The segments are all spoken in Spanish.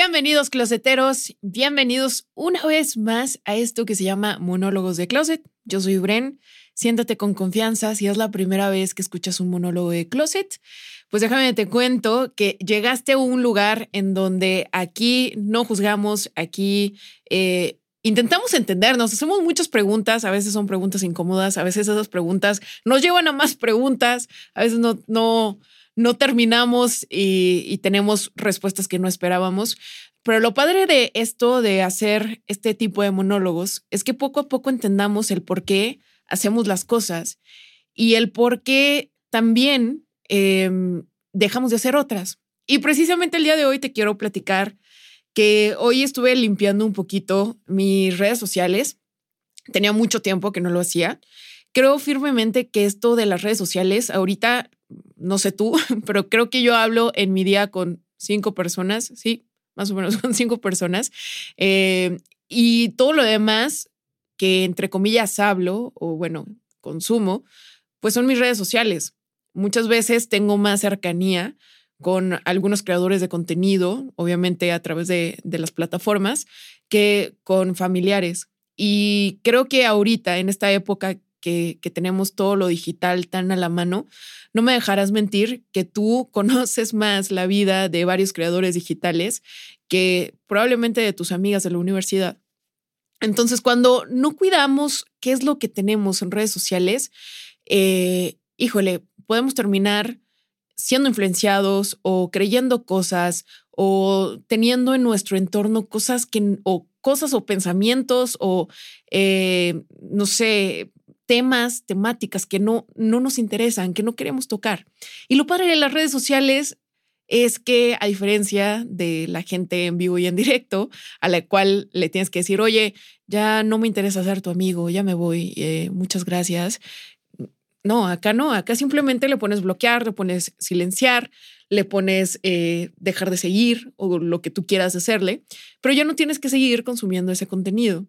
Bienvenidos closeteros, bienvenidos una vez más a esto que se llama Monólogos de Closet. Yo soy Bren, siéntate con confianza si es la primera vez que escuchas un monólogo de Closet. Pues déjame te cuento que llegaste a un lugar en donde aquí no juzgamos, aquí eh, intentamos entendernos, hacemos muchas preguntas, a veces son preguntas incómodas, a veces esas preguntas nos llevan a más preguntas, a veces no, no, no terminamos y, tenemos respuestas que no esperábamos. Pero lo padre de esto, de hacer este tipo de monólogos, es que poco a poco entendamos el por qué hacemos las cosas y el por qué también em, dejamos de hacer otras. Y precisamente el día de hoy te quiero platicar que hoy estuve limpiando un poquito mis redes sociales. Tenía mucho tiempo que no lo hacía. Creo firmemente que esto de las redes sociales ahorita no sé tú, pero creo que yo hablo en mi día con cinco personas, sí, más o menos con cinco personas. Eh, y todo lo demás que entre comillas hablo o bueno, consumo, pues son mis redes sociales. Muchas veces tengo más cercanía con algunos creadores de contenido, obviamente a través de, de las plataformas, que con familiares. Y creo que ahorita, en esta época que, tenemos todo lo digital tan a la mano, no me dejarás mentir que tú conoces más la vida de varios creadores digitales que probablemente de tus amigas de la universidad. Entonces, cuando no cuidamos qué es lo que tenemos en redes sociales, eh, híjole, podemos terminar siendo influenciados o creyendo cosas o teniendo en nuestro entorno cosas que o cosas o pensamientos o eh, no sé temas, temáticas que no, no nos interesan, que no queremos tocar. Y lo padre de las redes sociales es que a diferencia de la gente en vivo y en directo, a la cual le tienes que decir, oye, ya no me interesa ser tu amigo, ya me voy, eh, muchas gracias. No, acá no, acá simplemente le pones bloquear, le pones silenciar, le pones eh, dejar de seguir o lo que tú quieras hacerle, pero ya no tienes que seguir consumiendo ese contenido.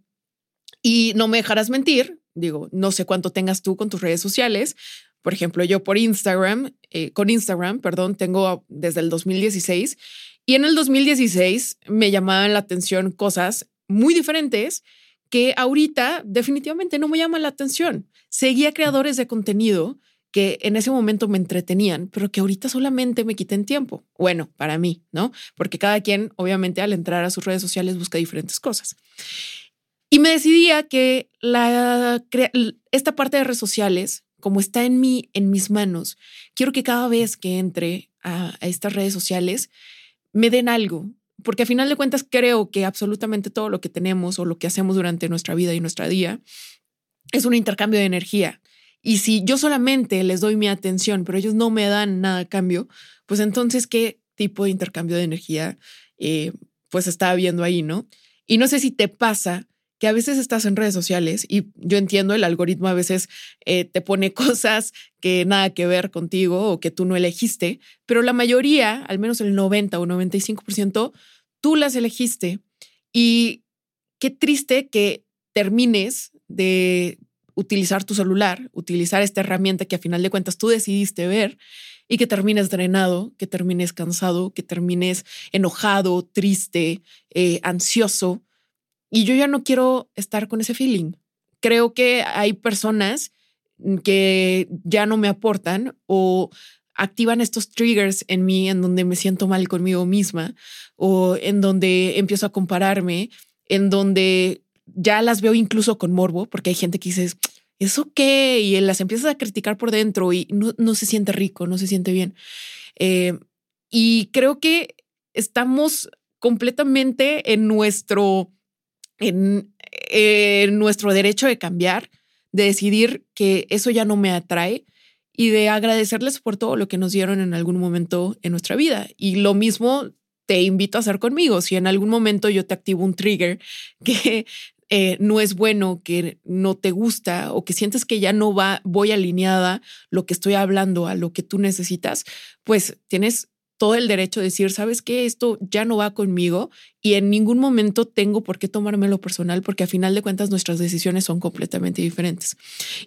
Y no me dejarás mentir, digo, no sé cuánto tengas tú con tus redes sociales. Por ejemplo, yo por Instagram, eh, con Instagram, perdón, tengo desde el 2016 y en el 2016 me llamaban la atención cosas muy diferentes que ahorita definitivamente no me llaman la atención. Seguía creadores de contenido que en ese momento me entretenían, pero que ahorita solamente me quiten tiempo. Bueno, para mí, ¿no? Porque cada quien, obviamente, al entrar a sus redes sociales busca diferentes cosas. Y me decidía que esta parte de redes sociales, como está en mí, en mis manos, quiero que cada vez que entre a, estas redes sociales me den algo, porque a final de cuentas creo que absolutamente todo lo que tenemos o lo que hacemos durante nuestra vida y nuestra día es un intercambio de energía. Y si yo solamente les doy mi atención, pero ellos no me dan nada a cambio, pues entonces, ¿qué tipo de intercambio de energía eh, pues está habiendo ahí, no? Y no sé si te pasa que a veces estás en redes sociales y yo entiendo el algoritmo a veces eh, te pone cosas que nada que ver contigo o que tú no elegiste, pero la mayoría, al menos el 90 o 95%, tú las elegiste. Y qué triste que termines de utilizar tu celular, utilizar esta herramienta que a final de cuentas tú decidiste ver y que termines drenado, que termines cansado, que termines enojado, triste, eh, ansioso y yo ya no quiero estar con ese feeling. Creo que hay personas que ya no me aportan o activan estos triggers en mí en donde me siento mal conmigo misma o en donde empiezo a compararme, en donde ya las veo incluso con morbo, porque hay gente que dice, ¿eso qué? Y las empiezas a criticar por dentro y no, se siente rico, no se siente bien. Eh, y creo que estamos completamente en nuestro en, nuestro derecho de cambiar, de decidir que eso ya no me atrae y de agradecerles por todo lo que nos dieron en algún momento en nuestra vida. Y lo mismo te invito a hacer conmigo. Si en algún momento yo te activo un trigger que eh, no es bueno, que no te gusta o que sientes que ya no va, voy alineada lo que estoy hablando a lo que tú necesitas, pues tienes todo el derecho de decir, sabes que esto ya no va conmigo y en ningún momento tengo por qué tomármelo personal porque a final de cuentas nuestras decisiones son completamente diferentes.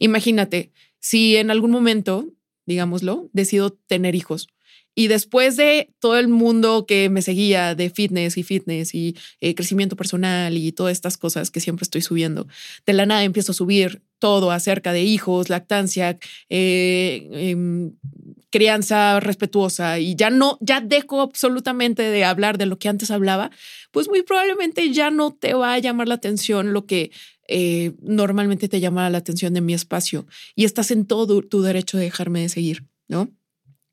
Imagínate, si en algún momento, digámoslo, decido tener hijos y después de todo el mundo que me seguía de fitness y fitness y eh, crecimiento personal y todas estas cosas que siempre estoy subiendo, de la nada empiezo a subir todo acerca de hijos, lactancia, eh, em, crianza respetuosa y ya no, ya dejo absolutamente de hablar de lo que antes hablaba, pues muy probablemente ya no te va a llamar la atención lo que eh, normalmente te llama la atención de mi espacio y estás en todo tu derecho de dejarme de seguir, ¿no?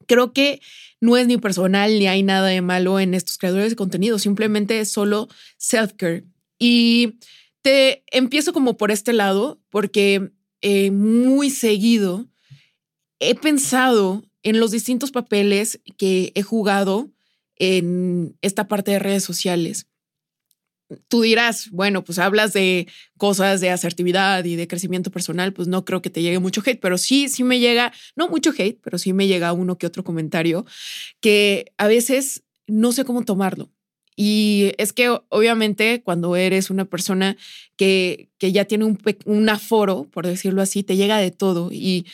Creo que no es ni personal ni hay nada de malo en estos creadores de contenido, simplemente es solo self-care. Y te empiezo como por este lado, porque eh, muy seguido he pensado en los distintos papeles que he jugado en esta parte de redes sociales tú dirás, bueno, pues hablas de cosas de asertividad y de crecimiento personal, pues no creo que te llegue mucho hate, pero sí, sí me llega, no mucho hate, pero sí me llega uno que otro comentario que a veces no sé cómo tomarlo. Y es que obviamente cuando eres una persona que, que ya tiene un, un, aforo, por decirlo así, te llega de todo. Y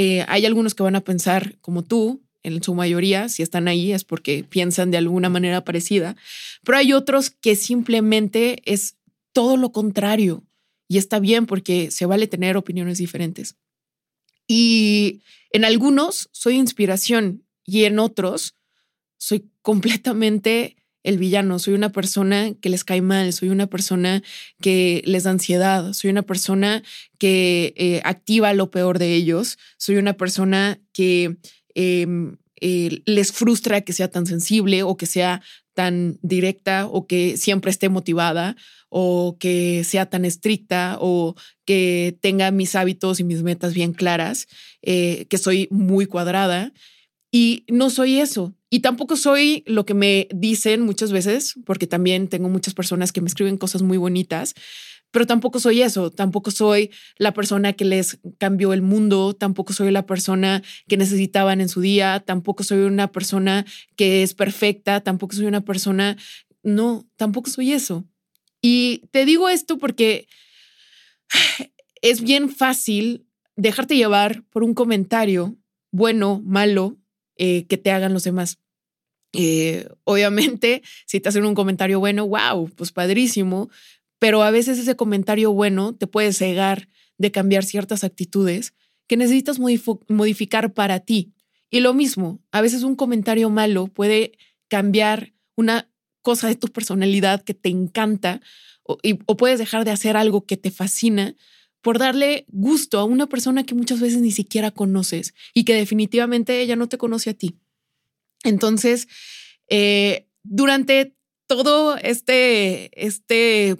eh, hay algunos que van a pensar como tú, en su mayoría, si están ahí es porque piensan de alguna manera parecida, pero hay otros que simplemente es todo lo contrario y está bien porque se vale tener opiniones diferentes. Y en algunos soy inspiración y en otros soy completamente el villano, soy una persona que les cae mal, soy una persona que les da ansiedad, soy una persona que eh, activa lo peor de ellos, soy una persona que Em, eh, les frustra que sea tan sensible o que sea tan directa o que siempre esté motivada o que sea tan estricta o que tenga mis hábitos y mis metas bien claras, eh, que soy muy cuadrada. Y no soy eso. Y tampoco soy lo que me dicen muchas veces, porque también tengo muchas personas que me escriben cosas muy bonitas, pero tampoco soy eso, tampoco soy la persona que les cambió el mundo, tampoco soy la persona que necesitaban en su día, tampoco soy una persona que es perfecta, tampoco soy una persona, no, tampoco soy eso. Y te digo esto porque es bien fácil dejarte llevar por un comentario bueno, malo, eh, que te hagan los demás. Eh, obviamente, si te hacen un comentario bueno, wow, pues padrísimo, pero a veces ese comentario bueno te puede cegar de cambiar ciertas actitudes que necesitas modificar para ti. Y lo mismo, a veces un comentario malo puede cambiar una cosa de tu personalidad que te encanta o, o, puedes dejar de hacer algo que te fascina por darle gusto a una persona que muchas veces ni siquiera conoces y que definitivamente ella no te conoce a ti. Entonces, eh, durante todo este, este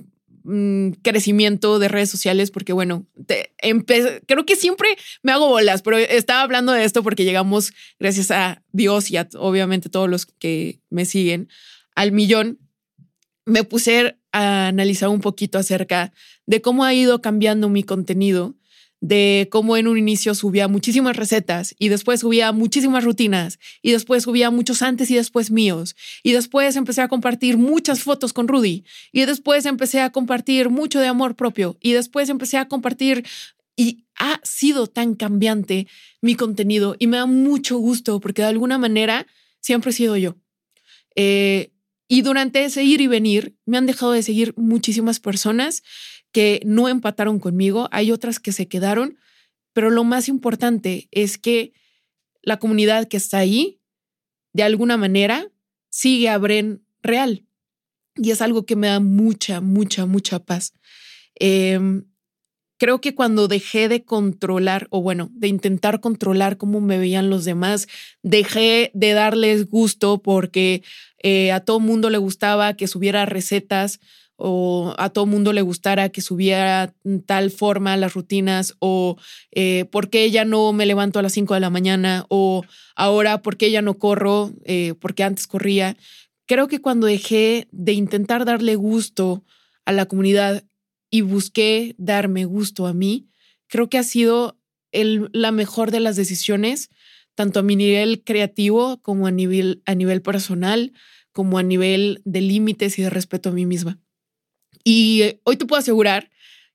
Mm, crecimiento de redes sociales porque bueno, creo que siempre me hago bolas, pero estaba hablando de esto porque llegamos, gracias a Dios y a obviamente todos los que me siguen, al millón. Me puse a analizar un poquito acerca de cómo ha ido cambiando mi contenido de cómo en un inicio subía muchísimas recetas y después subía muchísimas rutinas y después subía muchos antes y después míos y después empecé a compartir muchas fotos con Rudy y después empecé a compartir mucho de amor propio y después empecé a compartir y ha sido tan cambiante mi contenido y me da mucho gusto porque de alguna manera siempre he sido yo. Eh, y durante ese ir y venir me han dejado de seguir muchísimas personas que no empataron conmigo, hay otras que se quedaron, pero lo más importante es que la comunidad que está ahí, de alguna manera, sigue a Bren real. Y es algo que me da mucha, mucha, mucha paz. Em, creo que cuando dejé de controlar, o bueno, de intentar controlar cómo me veían los demás, dejé de darles gusto porque eh, a todo mundo le gustaba que subiera recetas o a todo mundo le gustara que subiera tal forma las rutinas o eh, por qué ya no me levanto a las 5 de la mañana o ahora por qué ya no corro eh, porque antes corría. creo que cuando dejé de intentar darle gusto a la comunidad y busqué darme gusto a mí, creo que ha sido el, la mejor de las decisiones, tanto a mi nivel creativo como a nivel, a nivel personal, como a nivel de límites y de respeto a mí misma. Y eh, hoy te puedo asegurar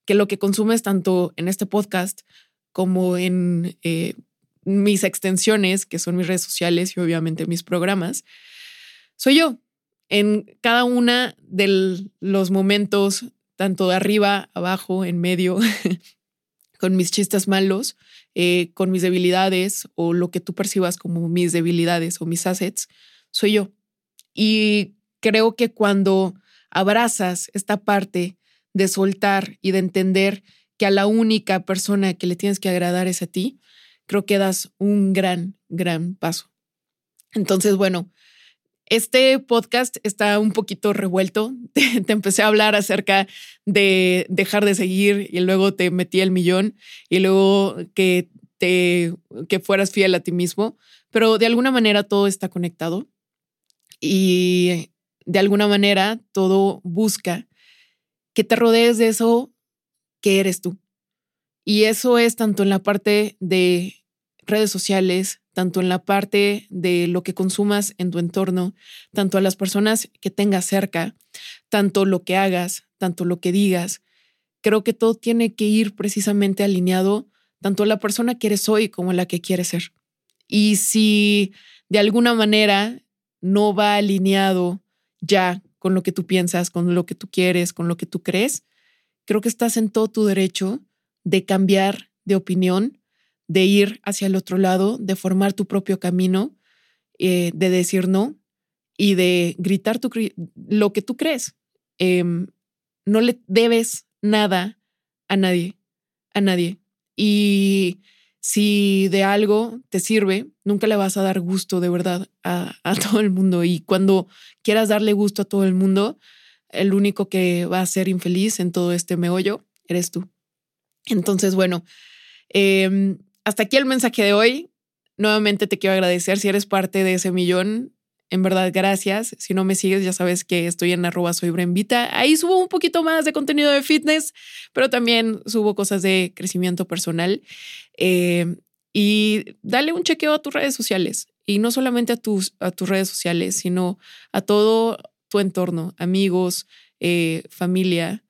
que lo que consumes tanto en este podcast como en eh, mis extensiones, que son mis redes sociales y obviamente mis programas, soy yo. En cada una de los momentos, tanto de arriba, abajo, en medio, con mis chistes malos, eh, con mis debilidades o lo que tú percibas como mis debilidades o mis assets, soy yo. Y creo que cuando abrazas esta parte de soltar y de entender que a la única persona que le tienes que agradar es a ti, creo que das un gran, gran paso. Entonces, bueno, este podcast está un poquito revuelto. Te, empecé a hablar acerca de dejar de seguir y luego te metí el millón y luego que te que fueras fiel a ti mismo, pero de alguna manera todo está conectado y de alguna manera todo busca que te rodees de eso que eres tú. Y eso es tanto en la parte de redes sociales, tanto en la parte de lo que consumas en tu entorno, tanto a las personas que tengas cerca, tanto lo que hagas, tanto lo que digas. Creo que todo tiene que ir precisamente alineado tanto a la persona que eres hoy como a la que quieres ser. Y si de alguna manera no va alineado ya con lo que tú piensas, con lo que tú quieres, con lo que tú crees, creo que estás en todo tu derecho de cambiar de opinión, de ir hacia el otro lado, de formar tu propio camino, eh, de decir no y de gritar tu, lo que tú crees. Em, no le debes nada a nadie, a nadie. Y si de algo te sirve, nunca le vas a dar gusto de verdad a, todo el mundo. Y cuando quieras darle gusto a todo el mundo, el único que va a ser infeliz en todo este meollo eres tú. Entonces, bueno, em, hasta aquí el mensaje de hoy. Nuevamente te quiero agradecer si eres parte de ese millón. En verdad, gracias. Si no me sigues, ya sabes que estoy en arroba soy. Ahí subo un poquito más de contenido de fitness, pero también subo cosas de crecimiento personal. Em, y dale un chequeo a tus redes sociales. Y no solamente a tus, a tus redes sociales, sino a todo tu entorno, amigos, eh, familia.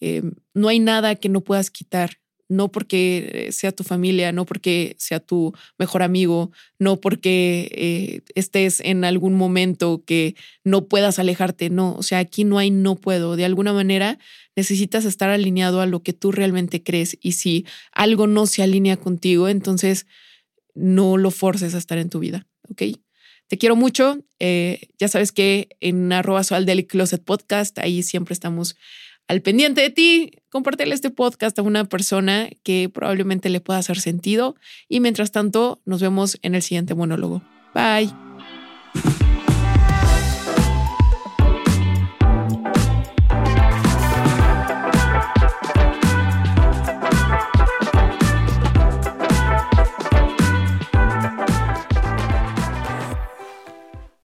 Em, no hay nada que no puedas quitar no porque sea tu familia, no porque sea tu mejor amigo, no porque eh, estés en algún momento que no puedas alejarte, no, o sea, aquí no hay no puedo, de alguna manera necesitas estar alineado a lo que tú realmente crees y si algo no se alinea contigo, entonces no lo forces a estar en tu vida, ¿ok? Te quiero mucho. Eh, ya sabes que en arroba del Closet Podcast, ahí siempre estamos al pendiente de ti, compártele este podcast a una persona que probablemente le pueda hacer sentido. Y mientras tanto, nos vemos en el siguiente monólogo. Bye.